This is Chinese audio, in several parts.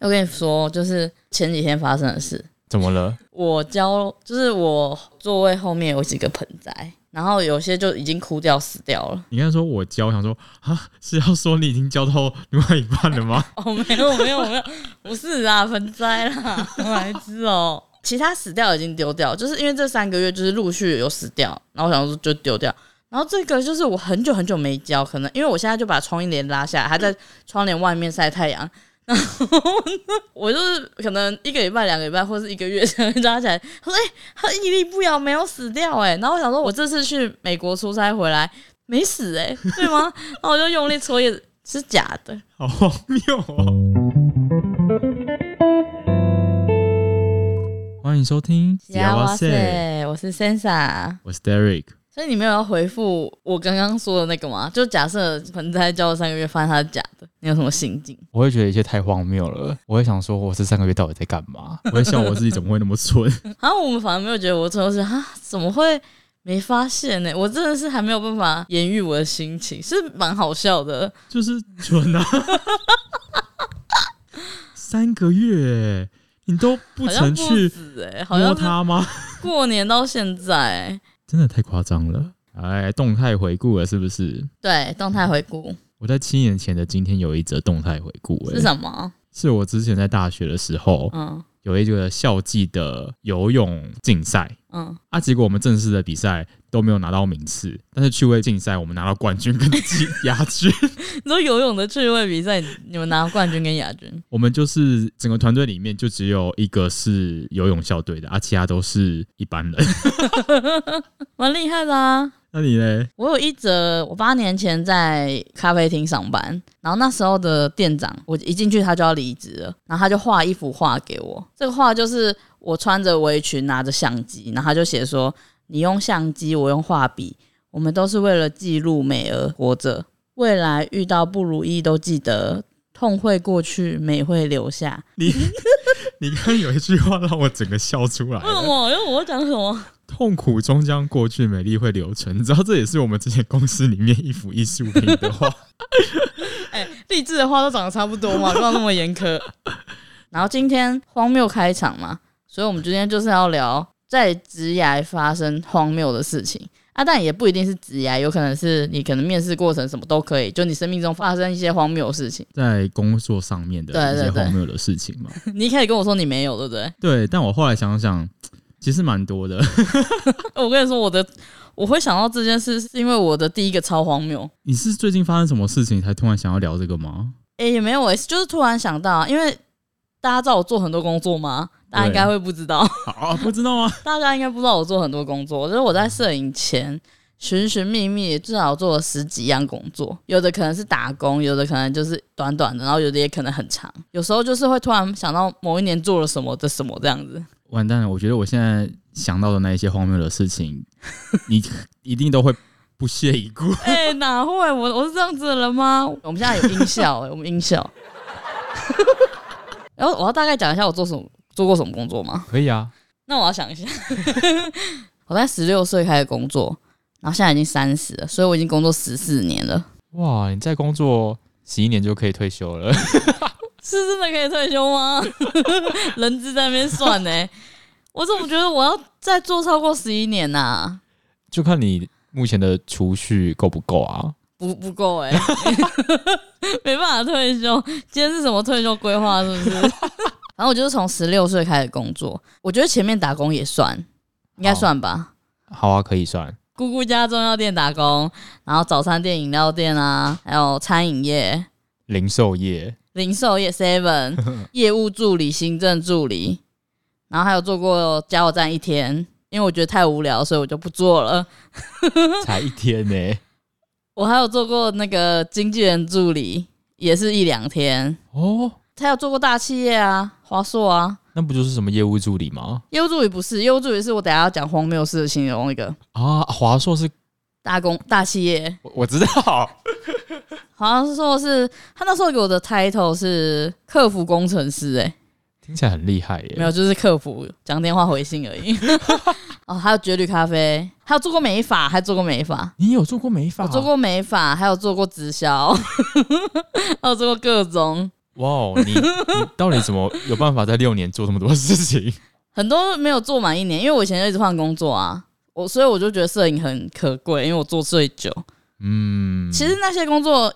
我跟你说，就是前几天发生的事。怎么了？我浇，就是我座位后面有几个盆栽，然后有些就已经枯掉死掉了。你刚才说我浇，想说啊，是要说你已经浇到另外一半了吗？哦，没有没有没有，不是啊，盆栽啦，我还知哦。其他死掉已经丢掉，就是因为这三个月就是陆续有死掉，然后我想说就丢掉。然后这个就是我很久很久没浇，可能因为我现在就把窗帘拉下来，还在窗帘外面晒太阳。然后我就是可能一个礼拜、两个礼拜，或是一个月才会抓起来。他说：“哎、欸，他屹立不摇，没有死掉。”哎，然后我想说，我这次去美国出差回来没死，哎，对吗？然后我就用力搓叶子，是假的，好荒谬哦！欢迎收听，哇塞，我是 Sansa，我是 Derek。所以你没有要回复我刚刚说的那个吗？就假设盆栽交了三个月，发现它是假的，你有什么心境？我会觉得一切太荒谬了。我会想说，我这三个月到底在干嘛？我会笑我自己怎么会那么蠢。然 后我们反而没有觉得我蠢，是啊，怎么会没发现呢？我真的是还没有办法言喻我的心情，是蛮好笑的，就是蠢啊。三个月，你都不曾去摸它吗？过年到现在。真的太夸张了！哎，动态回顾了是不是？对，动态回顾。我在七年前的今天有一则动态回顾，是什么？是我之前在大学的时候，嗯。有一个校际的游泳竞赛，嗯，啊，结果我们正式的比赛都没有拿到名次，但是趣味竞赛我们拿到冠军跟亚 军。你说游泳的趣味比赛，你们拿到冠军跟亚军？我们就是整个团队里面就只有一个是游泳校队的，啊，其他都是一般人，蛮厉害的啊。那你呢？我有一则，我八年前在咖啡厅上班，然后那时候的店长，我一进去他就要离职了，然后他就画一幅画给我。这个画就是我穿着围裙拿着相机，然后他就写说：“你用相机，我用画笔，我们都是为了记录美而活着。未来遇到不如意都记得，痛会过去，美会留下。”你你刚刚有一句话让我整个笑出来。为什么？因为我讲什么？痛苦终将过去，美丽会留存。你知道这也是我们之前公司里面一幅艺术品的画。哎、欸，励志的画都长得差不多嘛，不要那么严苛。然后今天荒谬开场嘛，所以我们今天就是要聊在职涯发生荒谬的事情啊，但也不一定是职涯，有可能是你可能面试过程什么都可以，就你生命中发生一些荒谬的事情，在工作上面的一些荒谬的事情嘛。你一开始跟我说你没有，对不对？对，但我后来想想。其实蛮多的，我跟你说，我的我会想到这件事，是因为我的第一个超荒谬。你是最近发生什么事情才突然想要聊这个吗？哎、欸，也没有，我就是突然想到，因为大家知道我做很多工作吗？大家应该会不知道。啊，不知道吗？大家应该不知道我做很多工作，就是我在摄影前寻寻觅觅，至少做了十几样工作，有的可能是打工，有的可能就是短短的，然后有的也可能很长。有时候就是会突然想到某一年做了什么的什么这样子。完蛋了！我觉得我现在想到的那一些荒谬的事情，你一定都会不屑一顾。哎、欸，哪会？我我是这样子的人吗？我们现在有音效、我们音效。然后我要大概讲一下我做什么，做过什么工作吗？可以啊。那我要想一下。我在十六岁开始工作，然后现在已经三十了，所以我已经工作十四年了。哇！你再工作十一年就可以退休了。是真的可以退休吗？人资在那边算呢、欸，我怎么觉得我要再做超过十一年呐、啊？就看你目前的储蓄够不够啊？不不够哎，没办法退休。今天是什么退休规划？是不是？然后我就是从十六岁开始工作，我觉得前面打工也算，应该算吧好？好啊，可以算。姑姑家中药店打工，然后早餐店、饮料店啊，还有餐饮业、零售业。零售业 Seven 业务助理、行政助理，然后还有做过加油站一天，因为我觉得太无聊，所以我就不做了。才一天呢、欸？我还有做过那个经纪人助理，也是一两天哦。他有做过大企业啊，华硕啊，那不就是什么业务助理吗？业务助理不是，业务助理是我等下要讲荒谬事的形容一个啊。华硕是大公大企业，我，我知道。好像是说是他那时候给我的 title 是客服工程师，哎，听起来很厉害耶。没有，就是客服讲电话回信而已。哦，还有绝旅咖啡，还有做过美发，还做过美发。你有做过美发？我做过美发，还有做过直销，还有做过各种。哇，你 你到底怎么有办法在六年做这么多事情？很多没有做满一年，因为我以前就一直换工作啊，我所以我就觉得摄影很可贵，因为我做最久。嗯，其实那些工作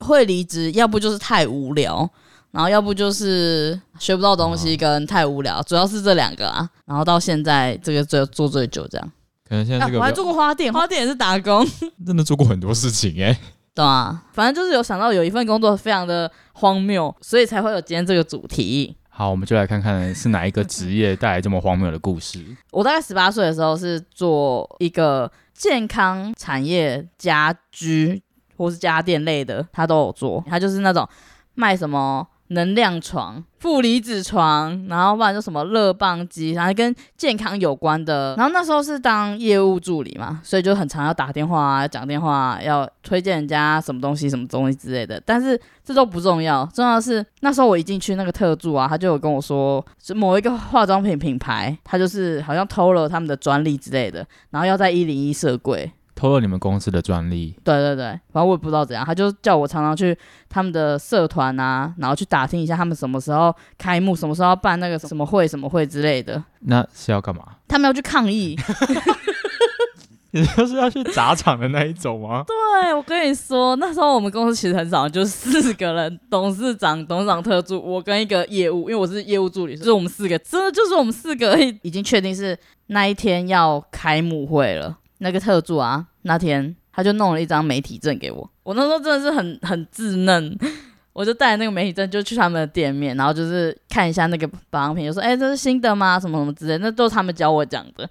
会离职，要不就是太无聊，然后要不就是学不到东西，跟太无聊，主要是这两个啊。然后到现在这个最做最久这样。可能现在这个、啊、我还做过花店，花店也是打工，真的做过很多事情哎、欸。对啊，反正就是有想到有一份工作非常的荒谬，所以才会有今天这个主题。好，我们就来看看是哪一个职业带来这么荒谬的故事。我大概十八岁的时候是做一个健康产业家居或是家电类的，他都有做。他就是那种卖什么。能量床、负离子床，然后不然就什么热棒机，然后跟健康有关的。然后那时候是当业务助理嘛，所以就很常要打电话啊、讲电话啊，要推荐人家什么东西、什么东西之类的。但是这都不重要，重要的是那时候我一进去那个特助啊，他就有跟我说，是某一个化妆品品牌，他就是好像偷了他们的专利之类的，然后要在一零一设柜。偷了你们公司的专利？对对对，反正我也不知道怎样，他就叫我常常去他们的社团啊，然后去打听一下他们什么时候开幕，什么时候要办那个什么会、什么会之类的。那是要干嘛？他们要去抗议。你就是要去砸场的那一种吗？对，我跟你说，那时候我们公司其实很少，就四个人，董事长、董事长特助，我跟一个业务，因为我是业务助理，就是我们四个，真的就是我们四个已经确定是那一天要开幕会了。那个特助啊，那天他就弄了一张媒体证给我。我那时候真的是很很稚嫩，我就带那个媒体证就去他们的店面，然后就是看一下那个保养品，就说：“哎、欸，这是新的吗？什么什么之类。”那都是他们教我讲的。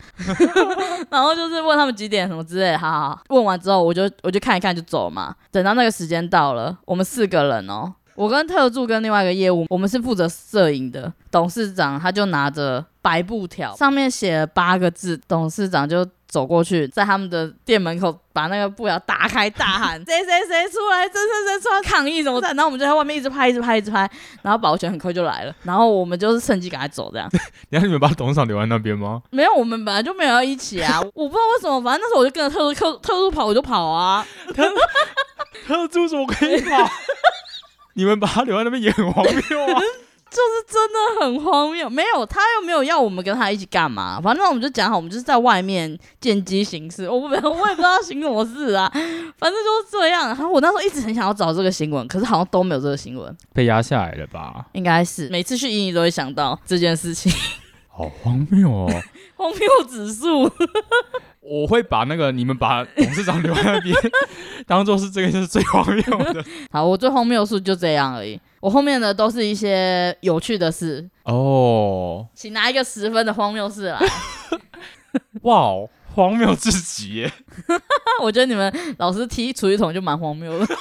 然后就是问他们几点什么之类的。好好好，问完之后我就我就看一看就走嘛。等到那个时间到了，我们四个人哦，我跟特助跟另外一个业务，我们是负责摄影的。董事长他就拿着白布条，上面写了八个字，董事长就。走过去，在他们的店门口把那个布条打开，大喊：“ 谁谁谁出来？谁谁谁出来抗议什么的？”然后我们就在外面一直拍，一直拍，一直拍。然后保全很快就来了，然后我们就是趁机赶快走，这样。然后你们把董事长留在那边吗？没有，我们本来就没有要一起啊。我不知道为什么，反正那时候我就跟着特助特特助跑，我就跑啊。特特助怎么可以跑？你们把他留在那边也很荒谬啊。就是真的很荒谬，没有他又没有要我们跟他一起干嘛，反正我们就讲好，我们就是在外面见机行事。我不，我也不知道行什么事啊，反正就是这样。然后我那时候一直很想要找这个新闻，可是好像都没有这个新闻，被压下来了吧？应该是每次去印尼都会想到这件事情，好荒谬哦，荒谬指数。我会把那个你们把董事长留在那边，当做是这个就是最荒谬的。好，我最荒谬的事就这样而已。我后面的都是一些有趣的事哦，请拿一个十分的荒谬事来。哇哦，荒谬至极耶！我觉得你们老师提厨余桶就蛮荒谬的。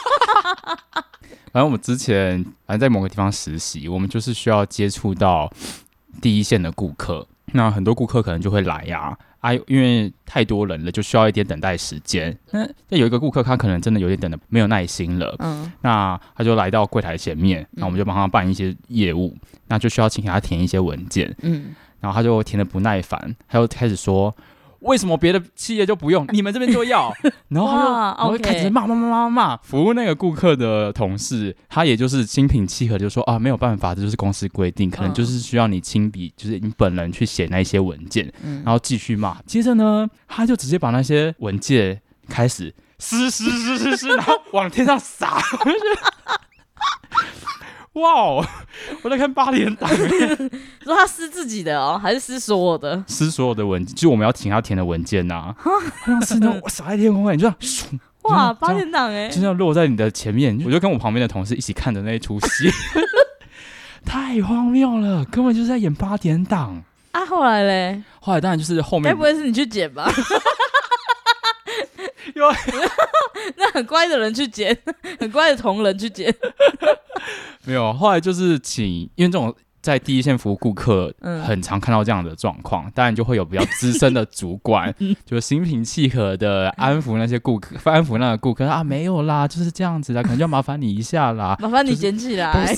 反正我们之前反正在某个地方实习，我们就是需要接触到第一线的顾客，那很多顾客可能就会来呀。啊，因为太多人了，就需要一点等待时间。那有一个顾客，他可能真的有点等的没有耐心了。嗯，那他就来到柜台前面，那我们就帮他办一些业务，那就需要请他填一些文件。嗯，然后他就填的不耐烦，他就开始说。为什么别的企业就不用，你们这边就要？然后他就然后开始骂骂骂骂骂。服务那个顾客的同事，他也就是心平气和，就说啊，没有办法，这就是公司规定，可能就是需要你亲笔，就是你本人去写那些文件，然后继续骂。接着呢，他就直接把那些文件开始撕撕撕撕撕，然后往天上撒。哇哦！我在看八点档，说他撕自己的哦，还是撕所有的？撕所有的文件，就我们要请他填的文件呐、啊。像是那我撒在天空外，你就这样哇，八点档哎，就这样落在你的前面。我就跟我旁边的同事一起看着那一出戏，太荒谬了，根本就是在演八点档啊！后来嘞，后来当然就是后面，该不会是你去剪吧？有 那很乖的人去剪，很乖的同仁去剪。没有，后来就是请，因为这种在第一线服务顾客，很常看到这样的状况，嗯、当然就会有比较资深的主管，就心平气和的安抚那些顾客，安抚那个顾客啊，没有啦，就是这样子啦，可能就要麻烦你一下啦，麻烦你捡起来，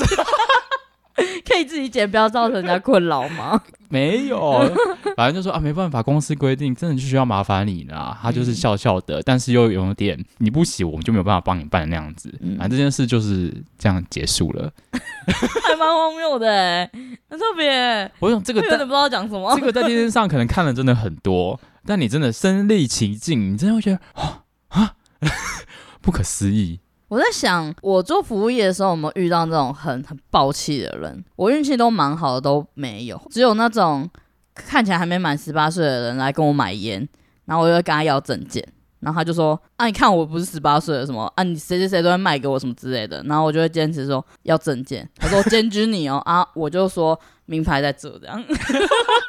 可以以自己剪，不要造成人家困扰吗？没有，反正就说啊，没办法，公司规定，真的就需要麻烦你啦。他就是笑笑的，但是又有点你不洗，我们就没有办法帮你办那样子。反正这件事就是这样结束了，还蛮荒谬的哎，很特别。我想这个，真的不知道讲什么。这个在电视上可能看了真的很多，但你真的身历其境，你真的会觉得啊 啊，不可思议。我在想，我做服务业的时候有没有遇到那种很很暴气的人？我运气都蛮好的，都没有。只有那种看起来还没满十八岁的人来跟我买烟，然后我就会跟他要证件，然后他就说：“啊，你看我不是十八岁的什么啊？你谁谁谁都会卖给我什么之类的。”然后我就会坚持说要证件。他说：“检举你哦啊！”我就说名牌在这，这样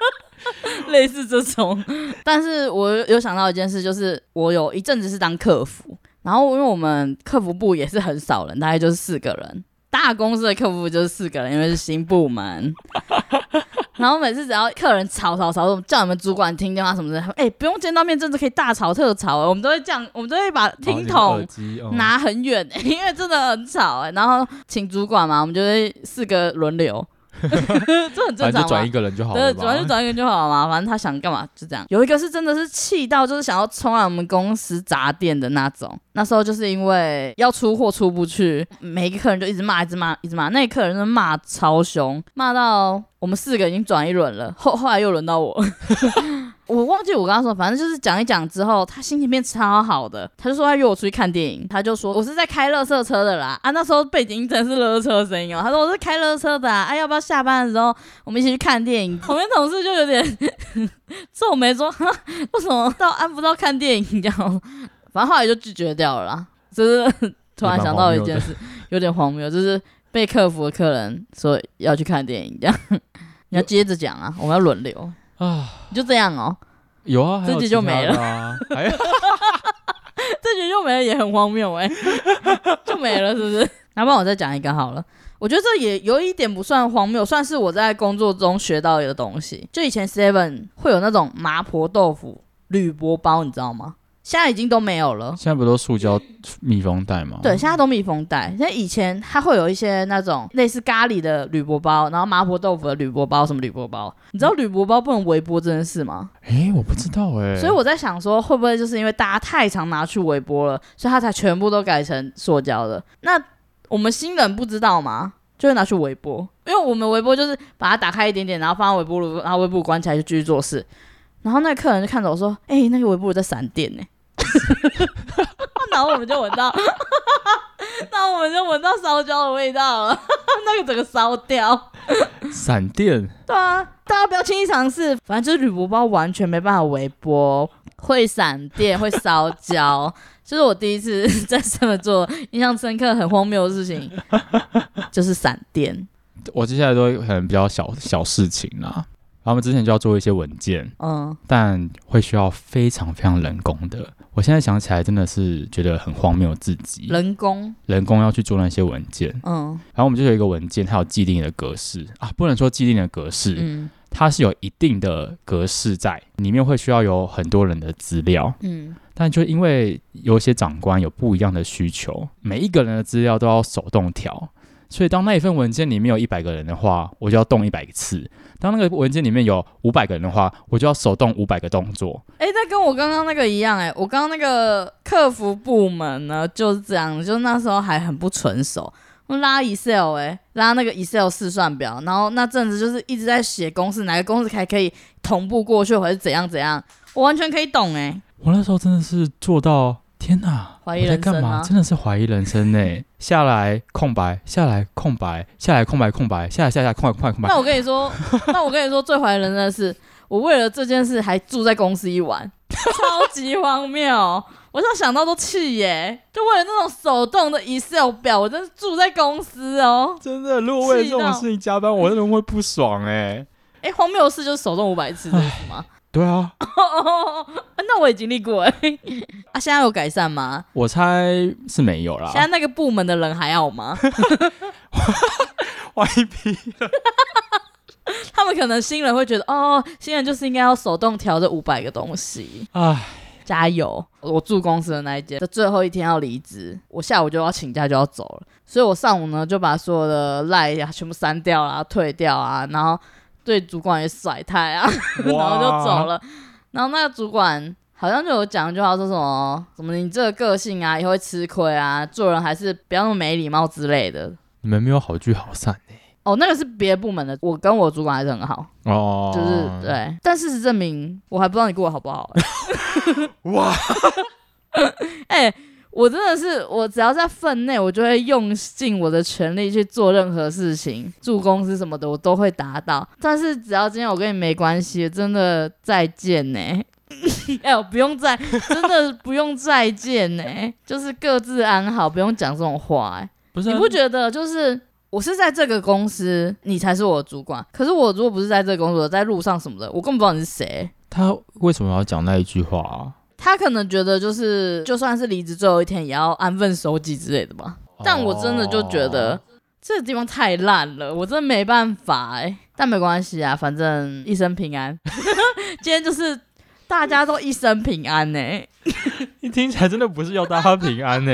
类似这种。但是我有想到一件事，就是我有一阵子是当客服。然后，因为我们客服部也是很少人，大概就是四个人。大公司的客服部就是四个人，因为是新部门。然后每次只要客人吵吵吵，叫你们主管听电话什么的，哎，不用见到面，真的可以大吵特吵。我们都会这样，我们都会把听筒拿很远，因为真的很吵。然后请主管嘛，我们就会四个轮流。这很正常，转一个人就好了。对，转就转一个人就好了嘛。反正他想干嘛就这样。有一个是真的是气到，就是想要冲来我们公司砸店的那种。那时候就是因为要出货出不去，每一个客人就一直骂，一直骂，一直骂。那个客人就骂超凶，骂到我们四个已经转一轮了。后后来又轮到我。我忘记我跟他说，反正就是讲一讲之后，他心情变超好的。他就说他约我出去看电影，他就说我是在开乐色车的啦。啊，那时候背景音真是乐色车声音哦。他说我是开乐色车的啊，要不要下班的时候我们一起去看电影？旁边同事就有点 皱眉说，为什么到安不到看电影这样？反正后来就拒绝掉了。就是突然想到一件事，有点荒谬，就是被客服的客人说要去看电影这样，你要接着讲啊，我们要轮流。啊，就这样哦，有啊，这局就没了，这局 就没了，也很荒谬哎，就没了，是不是？那帮我再讲一个好了，我觉得这也有一点不算荒谬，算是我在工作中学到一个东西。就以前 Seven 会有那种麻婆豆腐铝箔包，你知道吗？现在已经都没有了，现在不都塑胶密封袋吗？对，现在都密封袋。像以前它会有一些那种类似咖喱的铝箔包，然后麻婆豆腐的铝箔包，什么铝箔包？你知道铝箔包不能微波这件事吗？诶、欸，我不知道诶、欸。所以我在想说，会不会就是因为大家太常拿去微波了，所以它才全部都改成塑胶的？那我们新人不知道吗？就会拿去微波，因为我们微波就是把它打开一点点，然后放到微波炉，然后微波炉关起来就继续做事。然后那个客人就看着我说：“哎、欸，那个微波炉在闪电呢。”然后我们就闻到，那我们就闻到烧焦的味道了，那个整个烧掉。闪电？对啊，大家不要轻易尝试，反正就是铝箔包完全没办法微波，会闪电，会烧焦。就是我第一次在这么做，印象深刻、很荒谬的事情，就是闪电。我接下来都可能比较小小事情啦。然后我们之前就要做一些文件，嗯，但会需要非常非常人工的。我现在想起来真的是觉得很荒谬，自己。人工人工要去做那些文件，嗯，然后我们就有一个文件，它有既定的格式。啊，不能说既定的格式，嗯，它是有一定的格式在里面，会需要有很多人的资料，嗯，但就因为有一些长官有不一样的需求，每一个人的资料都要手动调。所以，当那一份文件里面有一百个人的话，我就要动一百次；当那个文件里面有五百个人的话，我就要手动五百个动作。诶、欸，那跟我刚刚那个一样诶、欸，我刚刚那个客服部门呢就是这样，就那时候还很不纯熟，我拉 Excel 诶、欸，拉那个 Excel 试算表，然后那阵子就是一直在写公式，哪个公式还可以同步过去，或者怎样怎样，我完全可以懂诶、欸。我那时候真的是做到。天呐，怀疑人生在干嘛？真的是怀疑人生呢。下来空白，下来空白，下来空白空白，下来下来空白空白空白。那我跟你说，那我跟你说，最怀疑人生的是，我为了这件事还住在公司一晚，超级荒谬。我现在想到都气耶，就为了那种手动的 Excel 表，我真是住在公司哦。真的，如果为了这种事情加班，我真的会不爽哎。哎、欸，荒谬的事就是手动五百次，是吗？对啊，那我也经历过哎，啊，现在有改善吗？我猜是没有啦。现在那个部门的人还好吗？歪批了，他们可能新人会觉得，哦，新人就是应该要手动调这五百个东西。哎，讲加油！我住公司的那一间的最后一天要离职，我下午就要请假就要走了，所以我上午呢就把所有的赖呀全部删掉啊、退掉啊，然后对主管也甩态啊，然后就走了。然后那个主管好像就有讲一句话，说什么什么你这个个性啊，也会吃亏啊，做人还是不要那么没礼貌之类的。你们没有好聚好散呢？哦，那个是别的部门的，我跟我主管还是很好哦，就是对。但事实证明，我还不知道你过得好不好。哇！哎、欸，我真的是，我只要在分内，我就会用尽我的全力去做任何事情，住公司什么的，我都会达到。但是只要今天我跟你没关系，真的再见呢。哎呦，不用再，真的不用再见呢，就是各自安好，不用讲这种话。哎，不是，你不觉得就是？我是在这个公司，你才是我的主管。可是我如果不是在这个工作，在路上什么的，我根本不知道你是谁。他为什么要讲那一句话啊？他可能觉得就是，就算是离职最后一天，也要安分守己之类的吧。但我真的就觉得、哦、这个地方太烂了，我真的没办法哎。但没关系啊，反正一生平安。今天就是大家都一生平安呢。你听起来真的不是要大家平安呢。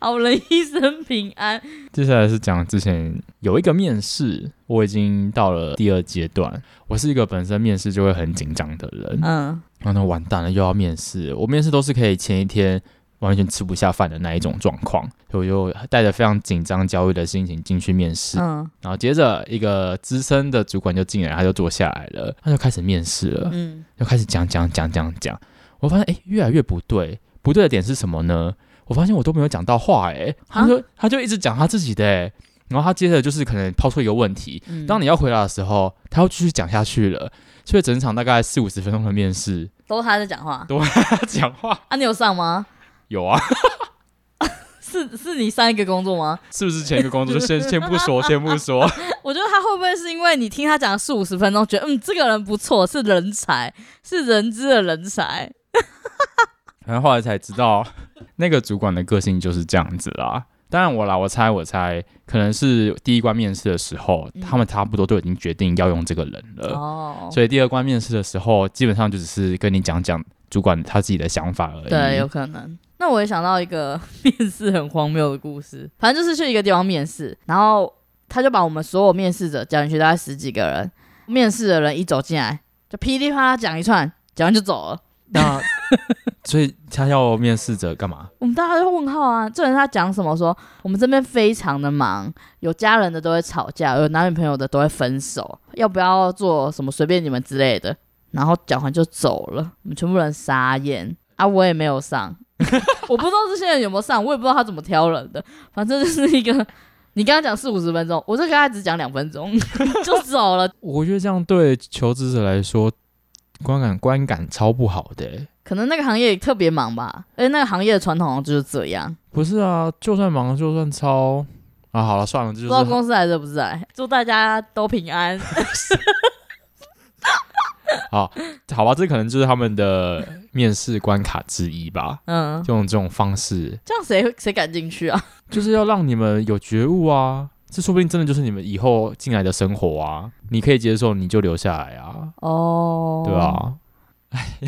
好人一生平安。接下来是讲之前有一个面试，我已经到了第二阶段。我是一个本身面试就会很紧张的人，嗯，然后完蛋了又要面试。我面试都是可以前一天完全吃不下饭的那一种状况，所以我就带着非常紧张、焦虑的心情进去面试。嗯，然后接着一个资深的主管就进来，他就坐下来了，他就开始面试了，嗯，就开始讲讲讲讲讲。我发现哎，越来越不对，不对的点是什么呢？我发现我都没有讲到话，哎，他说他就一直讲他自己的，哎，然后他接着就是可能抛出一个问题，嗯、当你要回答的时候，他又继续讲下去了，所以整场大概四五十分钟的面试都他在讲话，都他讲话 啊？你有上吗？有啊，是是你上一个工作吗？是不是前一个工作？就先先不说，先不说。我觉得他会不会是因为你听他讲四五十分钟，觉得嗯这个人不错，是人才，是人资的人才。然后后来才知道。那个主管的个性就是这样子啦。当然我啦，我猜我猜，可能是第一关面试的时候，嗯、他们差不多都已经决定要用这个人了。哦。所以第二关面试的时候，基本上就只是跟你讲讲主管他自己的想法而已。对，有可能。那我也想到一个 面试很荒谬的故事。反正就是去一个地方面试，然后他就把我们所有面试者叫进去，大概十几个人。面试的人一走进来，就噼里啪啦讲一串，讲完就走了。那。所以他要面试者干嘛？我们大家都问号啊！这人他讲什么？说我们这边非常的忙，有家人的都会吵架，有男女朋友的都会分手，要不要做什么随便你们之类的。然后讲完就走了，我们全部人傻眼啊！我也没有上，我不知道这些人有没有上，我也不知道他怎么挑人的。反正就是一个，你刚刚讲四五十分钟，我这个他只讲两分钟 就走了。我觉得这样对求职者来说，观感观感超不好的欸。可能那个行业特别忙吧，而且那个行业的传统就是这样。不是啊，就算忙，就算超啊，好了，算了，就是。不知道公司还是不在，祝大家都平安。好，好吧，这可能就是他们的面试关卡之一吧。嗯，就用这种方式，这样谁谁敢进去啊？就是要让你们有觉悟啊，这说不定真的就是你们以后进来的生活啊。你可以接受，你就留下来啊。哦，对啊。哎，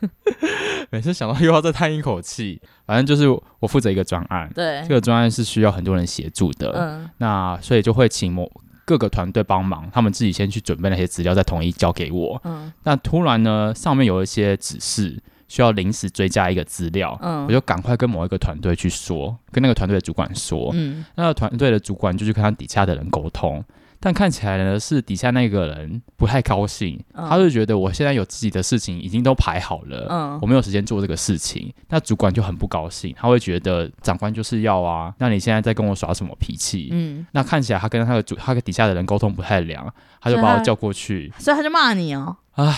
每次想到又要再叹一口气。反正就是我负责一个专案，对，这个专案是需要很多人协助的。嗯，那所以就会请某各个团队帮忙，他们自己先去准备那些资料，再统一交给我。嗯，那突然呢，上面有一些指示，需要临时追加一个资料，嗯，我就赶快跟某一个团队去说，跟那个团队的主管说，嗯，那个团队的主管就去跟他底下的人沟通。但看起来呢，是底下那个人不太高兴，嗯、他就觉得我现在有自己的事情已经都排好了，嗯、我没有时间做这个事情。那主管就很不高兴，他会觉得长官就是要啊，那你现在在跟我耍什么脾气？嗯，那看起来他跟他的主，他跟底下的人沟通不太良，他就把我叫过去，所以他，就骂你哦。唉，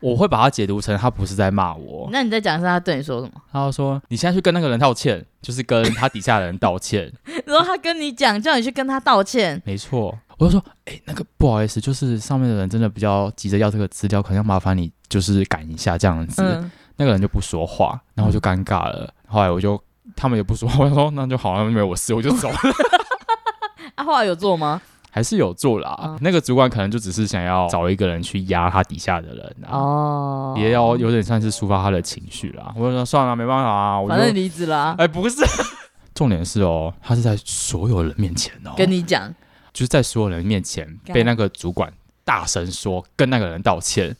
我会把他解读成他不是在骂我。那你再讲一下他对你说什么？他就说你现在去跟那个人道歉，就是跟他底下的人道歉。然后他跟你讲，叫你去跟他道歉。没错。我就说，哎、欸，那个不好意思，就是上面的人真的比较急着要这个资料，可能要麻烦你就是赶一下这样子。嗯、那个人就不说话，然后我就尴尬了。嗯、后来我就 他们也不说话，我就说那就好了，没有我事，我就走了。啊，后来有做吗？还是有做啦。嗯、那个主管可能就只是想要找一个人去压他底下的人啊，哦，也要有点算是抒发他的情绪啦。我就说算了，没办法啊，我就反正离职啦。哎、欸，不是，重点是哦，他是在所有人面前哦，跟你讲，就是在所有人面前被那个主管大声说，跟那个人道歉。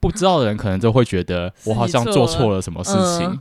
不知道的人可能就会觉得我好像做错了什么事情。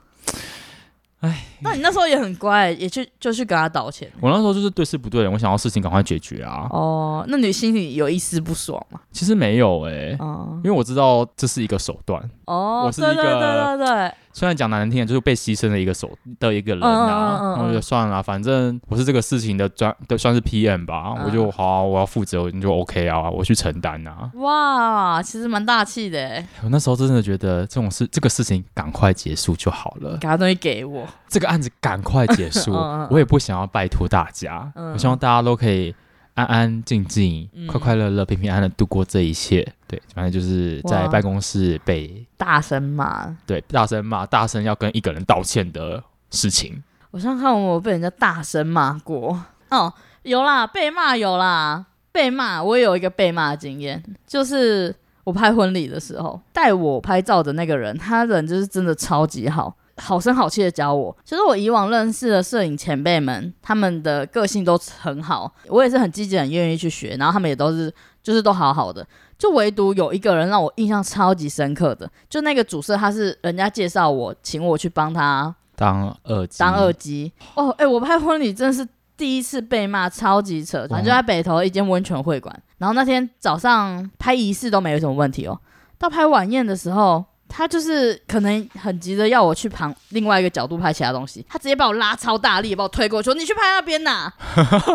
哎，那你那时候也很乖，也去就去给他道歉。我那时候就是对事不对人，我想要事情赶快解决啊。哦，那你心里有一丝不爽吗？其实没有哎、欸，哦、因为我知道这是一个手段。哦，我是一个，对对对对对。虽然讲难听点，就是被牺牲的一个手的一个人啊，然后就算了，反正我是这个事情的专，都算是 PM 吧，我就好，我要负责，你就 OK 啊，我去承担啊。哇，其实蛮大气的。我那时候真的觉得这种事，这个事情赶快结束就好了，给他东西给我，这个案子赶快结束，我也不想要拜托大家，我希望大家都可以。安安静静、嗯、快快乐乐、平平安安的度过这一切。对，反正就是在办公室被大声骂，对，大声骂，大声要跟一个人道歉的事情。我想看我被人家大声骂过哦，有啦，被骂有啦，被骂我也有一个被骂的经验，就是我拍婚礼的时候，带我拍照的那个人，他人就是真的超级好。好声好气的教我，其实我以往认识的摄影前辈们，他们的个性都很好，我也是很积极、很愿意去学，然后他们也都是，就是都好好的，就唯独有一个人让我印象超级深刻的，就那个主摄，他是人家介绍我，请我去帮他当二机，当二机。哦，哎、欸，我拍婚礼真的是第一次被骂，超级扯，反正就在北投一间温泉会馆，然后那天早上拍仪式都没有什么问题哦，到拍晚宴的时候。他就是可能很急着要我去旁另外一个角度拍其他东西，他直接把我拉超大力，把我推过去，说你去拍那边呐！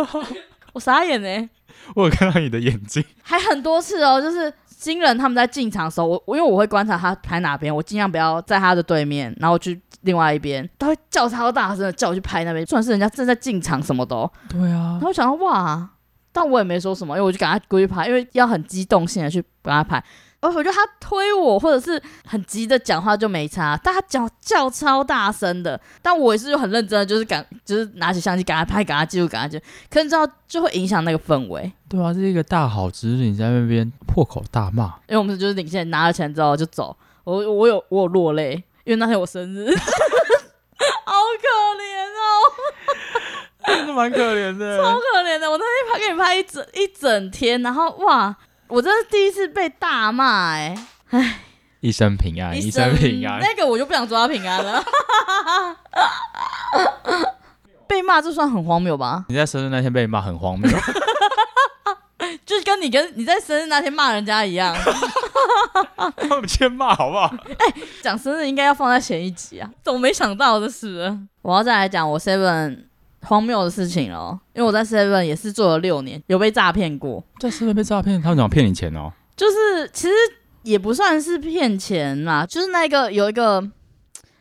我傻眼呢、欸，我有看到你的眼睛，还很多次哦，就是新人他们在进场的时候，我我因为我会观察他拍哪边，我尽量不要在他的对面，然后去另外一边，他会叫超大声的叫我去拍那边，算是人家正在进场什么的。对啊，然后我想到哇，但我也没说什么，因为我就赶快过去拍，因为要很激动性的去帮他拍。哦，我觉得他推我，或者是很急的讲话就没差，但他叫叫超大声的，但我也是就很认真的，就是赶，就是拿起相机赶快拍，赶快记录，赶快记录，可是你知道就会影响那个氛围。对啊，这是一个大好之日，你在那边破口大骂，因为我们就是领先拿了钱之后就走，我我有我有落泪，因为那天我生日，好可怜哦，真的蛮可怜的，超可怜的，我那天拍给你拍一整一整天，然后哇。我真是第一次被大骂哎、欸，唉，一生平安，一生平安。那个我就不想祝他平安了。被骂这算很荒谬吧？你在生日那天被骂很荒谬，就是跟你跟你在生日那天骂人家一样。他们先骂好不好？哎、欸，讲生日应该要放在前一集啊，怎么没想到的是，我要再来讲我 seven。荒谬的事情哦，因为我在 Seven 也是做了六年，有被诈骗过。在 Seven 被诈骗，他们怎么骗你钱哦？就是其实也不算是骗钱啦，就是那个有一个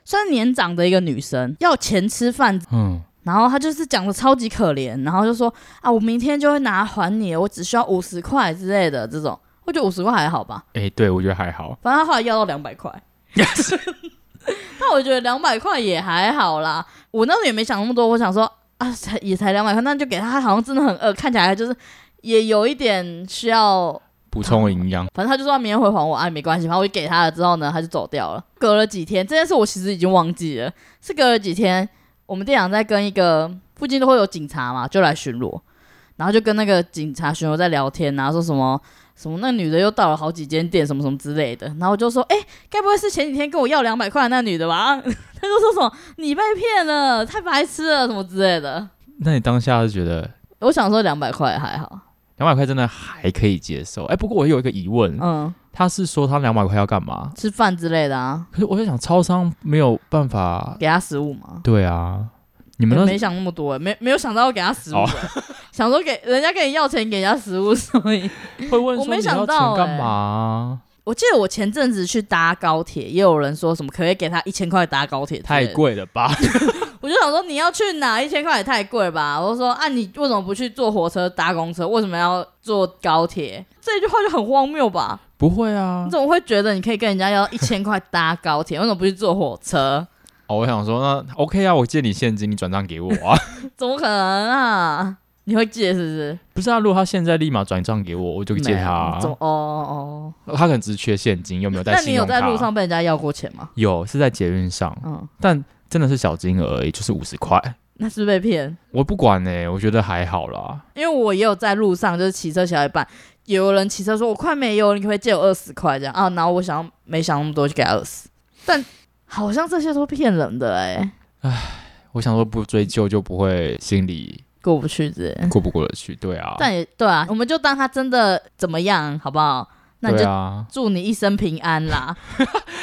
算是年长的一个女生要钱吃饭，嗯，然后她就是讲的超级可怜，然后就说啊，我明天就会拿还你，我只需要五十块之类的这种，我觉得五十块还好吧？哎、欸，对，我觉得还好，反正他后来要到两百块，但我觉得两百块也还好啦。我那时候也没想那么多，我想说。啊，才也才两百块，那就给他。他好像真的很饿，看起来就是也有一点需要补充营养。反正他就说他明天会还我，哎，没关系。然后我就给他了之后呢，他就走掉了。隔了几天，这件事我其实已经忘记了。是隔了几天，我们店长在跟一个附近都会有警察嘛，就来巡逻，然后就跟那个警察巡逻在聊天，然后说什么。什么？那女的又到了好几间店，什么什么之类的。然后我就说：“哎、欸，该不会是前几天跟我要两百块的那女的吧？” 他就说什么：“你被骗了，太白痴了，什么之类的。”那你当下是觉得？我想说两百块还好，两百块真的还可以接受。哎、欸，不过我有一个疑问，嗯，他是说他两百块要干嘛？吃饭之类的啊。可是我在想，超商没有办法给他食物吗？对啊。你们没想那么多，没没有想到要给他食物，哦、想说给人家跟你要钱给人家食物，所以会问说我没想到干嘛？我记得我前阵子去搭高铁，也有人说什么可以给他一千块搭高铁，太贵了吧？我就想说你要去哪？一千块也太贵吧？我就说啊，你为什么不去坐火车搭公车？为什么要坐高铁？这句话就很荒谬吧？不会啊，你怎么会觉得你可以跟人家要一千块搭高铁？为什么不去坐火车？哦，我想说，那 OK 啊，我借你现金，你转账给我啊？怎么可能啊？你会借是不是？不是啊，如果他现在立马转账给我，我就借他、啊。哦哦，他可能只是缺现金，又没有带。那你有在路上被人家要过钱吗？有，是在捷运上。嗯，但真的是小金额而已，就是五十块。那是被骗？我不管呢、欸，我觉得还好啦。因为我也有在路上，就是骑车骑到一半，有人骑车说：“我快没油，你可不可以借我二十块？”这样啊，然后我想要没想那么多，就给他二十。但好像这些都骗人的哎、欸。唉，我想说不追究就不会心里。过不去，这过不过得去，对啊。但也对啊，我们就当他真的怎么样，好不好？那你就祝你一生平安啦。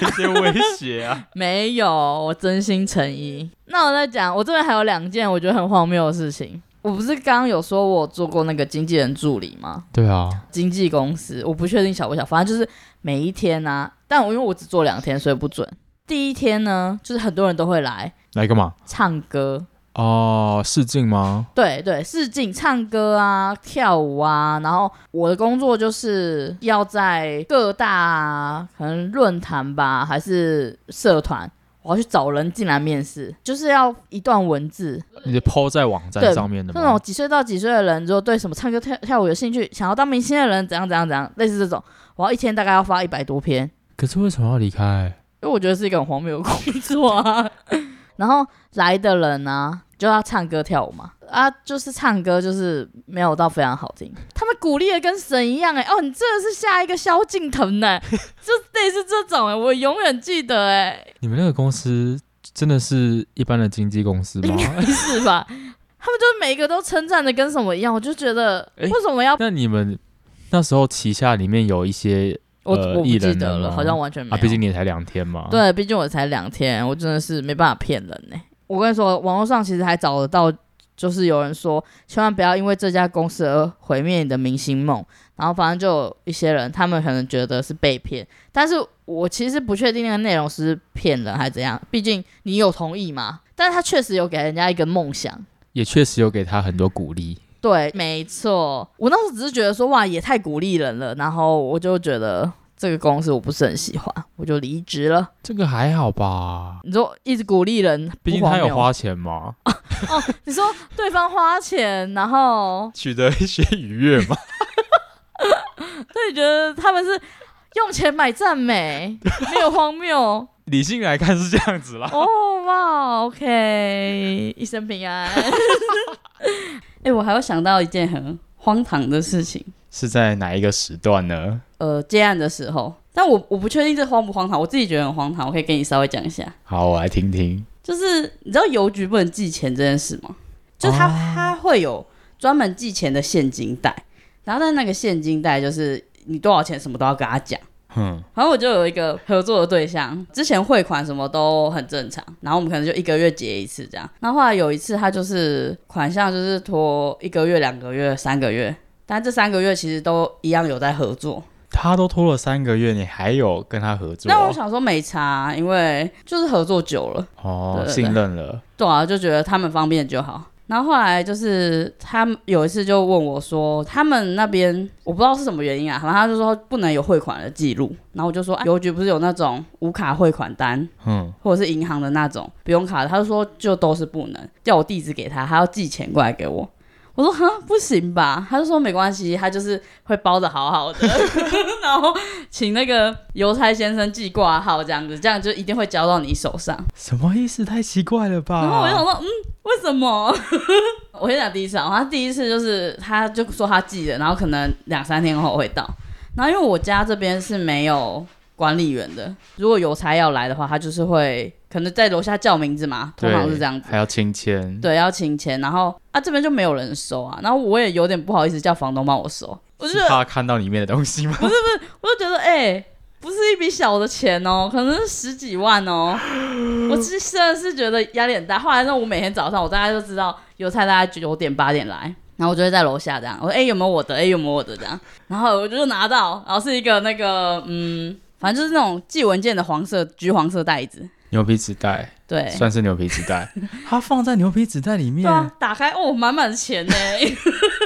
有些威胁啊？没有，我真心诚意。那我在讲，我这边还有两件我觉得很荒谬的事情。我不是刚刚有说我做过那个经纪人助理吗？对啊。经纪公司，我不确定小不小，反正就是每一天啊。但我因为我只做两天，所以不准。第一天呢，就是很多人都会来来干嘛？唱歌。哦，试镜吗？对对，试镜唱歌啊，跳舞啊。然后我的工作就是要在各大可能论坛吧，还是社团，我要去找人进来面试，就是要一段文字，你就 po 在网站上面的吗？那种几岁到几岁的人，如果对什么唱歌跳跳舞有兴趣，想要当明星的人，怎样怎样怎样，类似这种，我要一天大概要发一百多篇。可是为什么要离开？因为我觉得是一个很荒谬的工作啊。然后来的人呢、啊？就要唱歌跳舞嘛，啊，就是唱歌，就是没有到非常好听。他们鼓励的跟神一样，哎，哦，你真的是下一个萧敬腾呢，就类似这种，哎，我永远记得，哎。你们那个公司真的是一般的经纪公司吗？是吧？他们就是每一个都称赞的跟什么一样，我就觉得为什么要？那你们那时候旗下里面有一些呃我我不记得了，好像完全没有。啊，毕竟你也才两天嘛。对，毕竟我才两天，我真的是没办法骗人呢。我跟你说，网络上其实还找得到，就是有人说，千万不要因为这家公司而毁灭你的明星梦。然后反正就有一些人，他们可能觉得是被骗，但是我其实不确定那个内容是骗人还是怎样。毕竟你有同意嘛，但是他确实有给人家一个梦想，也确实有给他很多鼓励。对，没错。我那时候只是觉得说，哇，也太鼓励人了。然后我就觉得。这个公司我不是很喜欢，我就离职了。这个还好吧？你说一直鼓励人，毕竟他有花钱嘛？哦，哦，你说对方花钱，然后取得一些愉悦嘛？所以觉得他们是用钱买赞美，没有荒谬。理性来看是这样子啦。哦哇，OK，一生平安。哎，我还有想到一件很荒唐的事情。是在哪一个时段呢？呃，接案的时候，但我我不确定这荒不荒唐，我自己觉得很荒唐，我可以跟你稍微讲一下。好，我来听听。就是你知道邮局不能寄钱这件事吗？就是他、哦、他会有专门寄钱的现金袋，然后在那个现金袋就是你多少钱什么都要跟他讲。嗯，然后我就有一个合作的对象，之前汇款什么都很正常，然后我们可能就一个月结一次这样。然后后来有一次他就是款项就是拖一个月、两个月、三个月。但这三个月其实都一样有在合作，他都拖了三个月，你还有跟他合作？那我想说没差，因为就是合作久了，哦，对对对，信任了，对啊，就觉得他们方便就好。然后后来就是他有一次就问我说，他们那边我不知道是什么原因啊，反正他就说不能有汇款的记录。然后我就说，邮局不是有那种无卡汇款单，嗯，或者是银行的那种不用卡的，他就说就都是不能，叫我地址给他，他要寄钱过来给我。我说哈不行吧，他就说没关系，他就是会包的好好的，然后请那个邮差先生寄挂号这样子，这样就一定会交到你手上。什么意思？太奇怪了吧？然后我就想说，嗯，为什么？我先讲第一次啊，他第一次就是他就说他寄了，然后可能两三天后会到，然后因为我家这边是没有管理员的，如果邮差要来的话，他就是会。可能在楼下叫名字嘛，通常是这样子，还要清签，对，要清签，然后啊这边就没有人收啊，然后我也有点不好意思叫房东帮我收，我就是怕看到里面的东西吗？不是不是，我就觉得哎、欸，不是一笔小的钱哦，可能是十几万哦，我其实真的是觉得压力很大。后来呢，我每天早上我大概就知道邮差大概九点八点来，然后我就会在楼下这样，我说哎、欸、有没有我的？哎、欸、有没有我的这样，然后我就拿到，然后是一个那个嗯，反正就是那种寄文件的黄色橘黄色袋子。牛皮纸袋，对，算是牛皮纸袋。它放在牛皮纸袋里面，对啊、打开哦，满满的钱呢。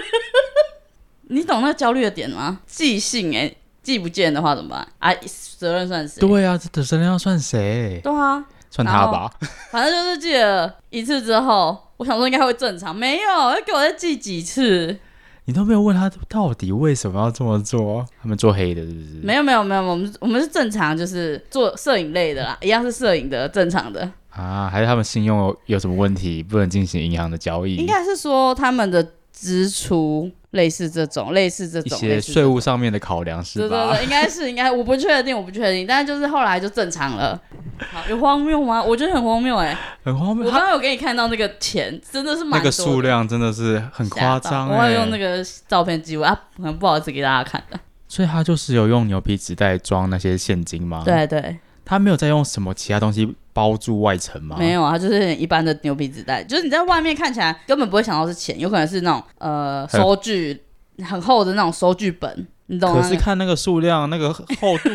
你懂那个焦虑的点吗？寄信哎，寄不见的话怎么办？啊，责任算谁？对啊，这责任要算谁？对啊，算他吧。反正就是寄了一次之后，我想说应该会正常，没有，要给我再寄几次。你都没有问他到底为什么要这么做？他们做黑的，是不是？没有没有没有，我们我们是正常，就是做摄影类的啦，一样是摄影的正常的。啊，还是他们信用有，什么问题，不能进行银行的交易？应该是说他们的支出类似这种，类似这种一些税务上面的考量是吧？对对对，应该是应该，我不确定，我不确定，但是就是后来就正常了。好，有荒谬吗？我觉得很荒谬哎、欸，很荒谬。我刚刚有给你看到那个钱，真的是蛮多的，那个数量真的是很夸张、欸。我要用那个照片记录啊，很不好意思给大家看的。所以他就是有用牛皮纸袋装那些现金吗？对对，他没有再用什么其他东西包住外层吗？没有啊，就是一般的牛皮纸袋，就是你在外面看起来根本不会想到是钱，有可能是那种呃收据很厚的那种收据本，你懂吗？可是看那个数量，那个厚度。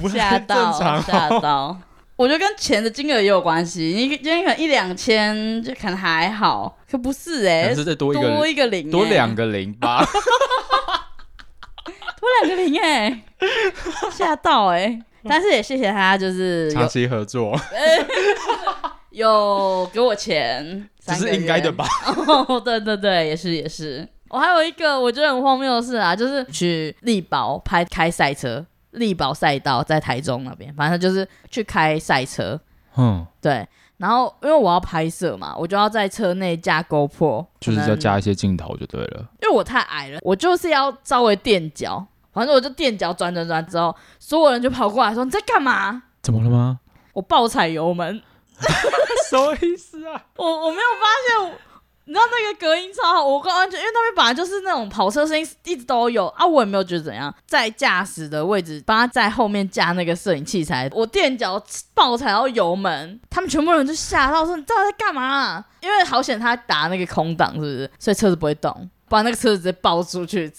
吓到，吓到！我觉得跟钱的金额也有关系。你今天可能一两千，就可能还好，可不是哎、欸，是再多一个多一个零、欸，多两个零吧，多两个零哎、欸，吓到哎、欸！但是也谢谢他，就是 长期合作，有给我钱，这是应该的吧？哦，对对对，也是也是。我还有一个我觉得很荒谬的事啊，就是去力宝拍开赛车。力宝赛道在台中那边，反正就是去开赛车。嗯，对。然后因为我要拍摄嘛，我就要在车内架 GoPro，就是要加一些镜头就对了。因为我太矮了，我就是要稍微垫脚。反正我就垫脚转转转之后，所有人就跑过来说：“你在干嘛？”怎么了吗？我爆踩油门。什么意思啊？我我没有发现。你知道那个隔音超好，我刚完全，因为那边本来就是那种跑车声音一直都有啊，我也没有觉得怎样。在驾驶的位置，帮他在后面架那个摄影器材，我垫脚爆踩到油门，他们全部人就吓到说：“你到底在干嘛啊？”因为好险他打那个空档，是不是？所以车子不会动，把那个车子直接爆出去。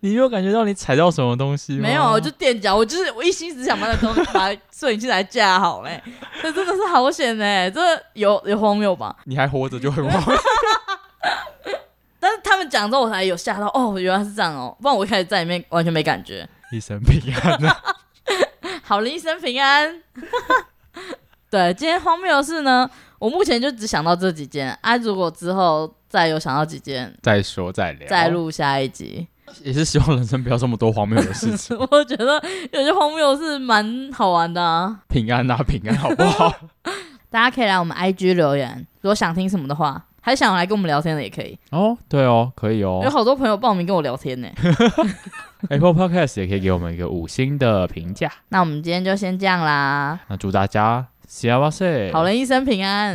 你有感觉到你踩到什么东西吗？没有，我就垫脚，我就是我一心只想把那东西把摄影器材架好嘞。这真的是好险哎，这有有荒谬吧？你还活着就很荒谬。但是他们讲之后我才有吓到哦，原来是这样哦，不然我一开始在里面完全没感觉。一生平安啊！好了，一生平安。对，今天荒谬的事呢，我目前就只想到这几件啊，如果之后再有想到几件，再说再聊，再录下一集。也是希望人生不要这么多荒谬的事情。我觉得有些荒谬是蛮好玩的啊。平安啊，平安，好不好？大家可以来我们 IG 留言，如果想听什么的话，还想来跟我们聊天的也可以。哦，对哦，可以哦。有好多朋友报名跟我聊天呢。Apple Podcast 也可以给我们一个五星的评价。那我们今天就先这样啦。那祝大家幸せ，好人一生平安。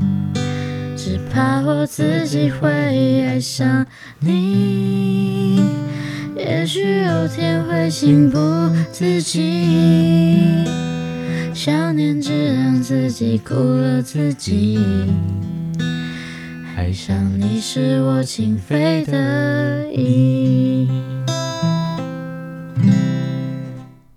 只怕我自己会爱上你。也许有天会情不自禁，想念只让自己苦了自己。爱上你是我情非得已。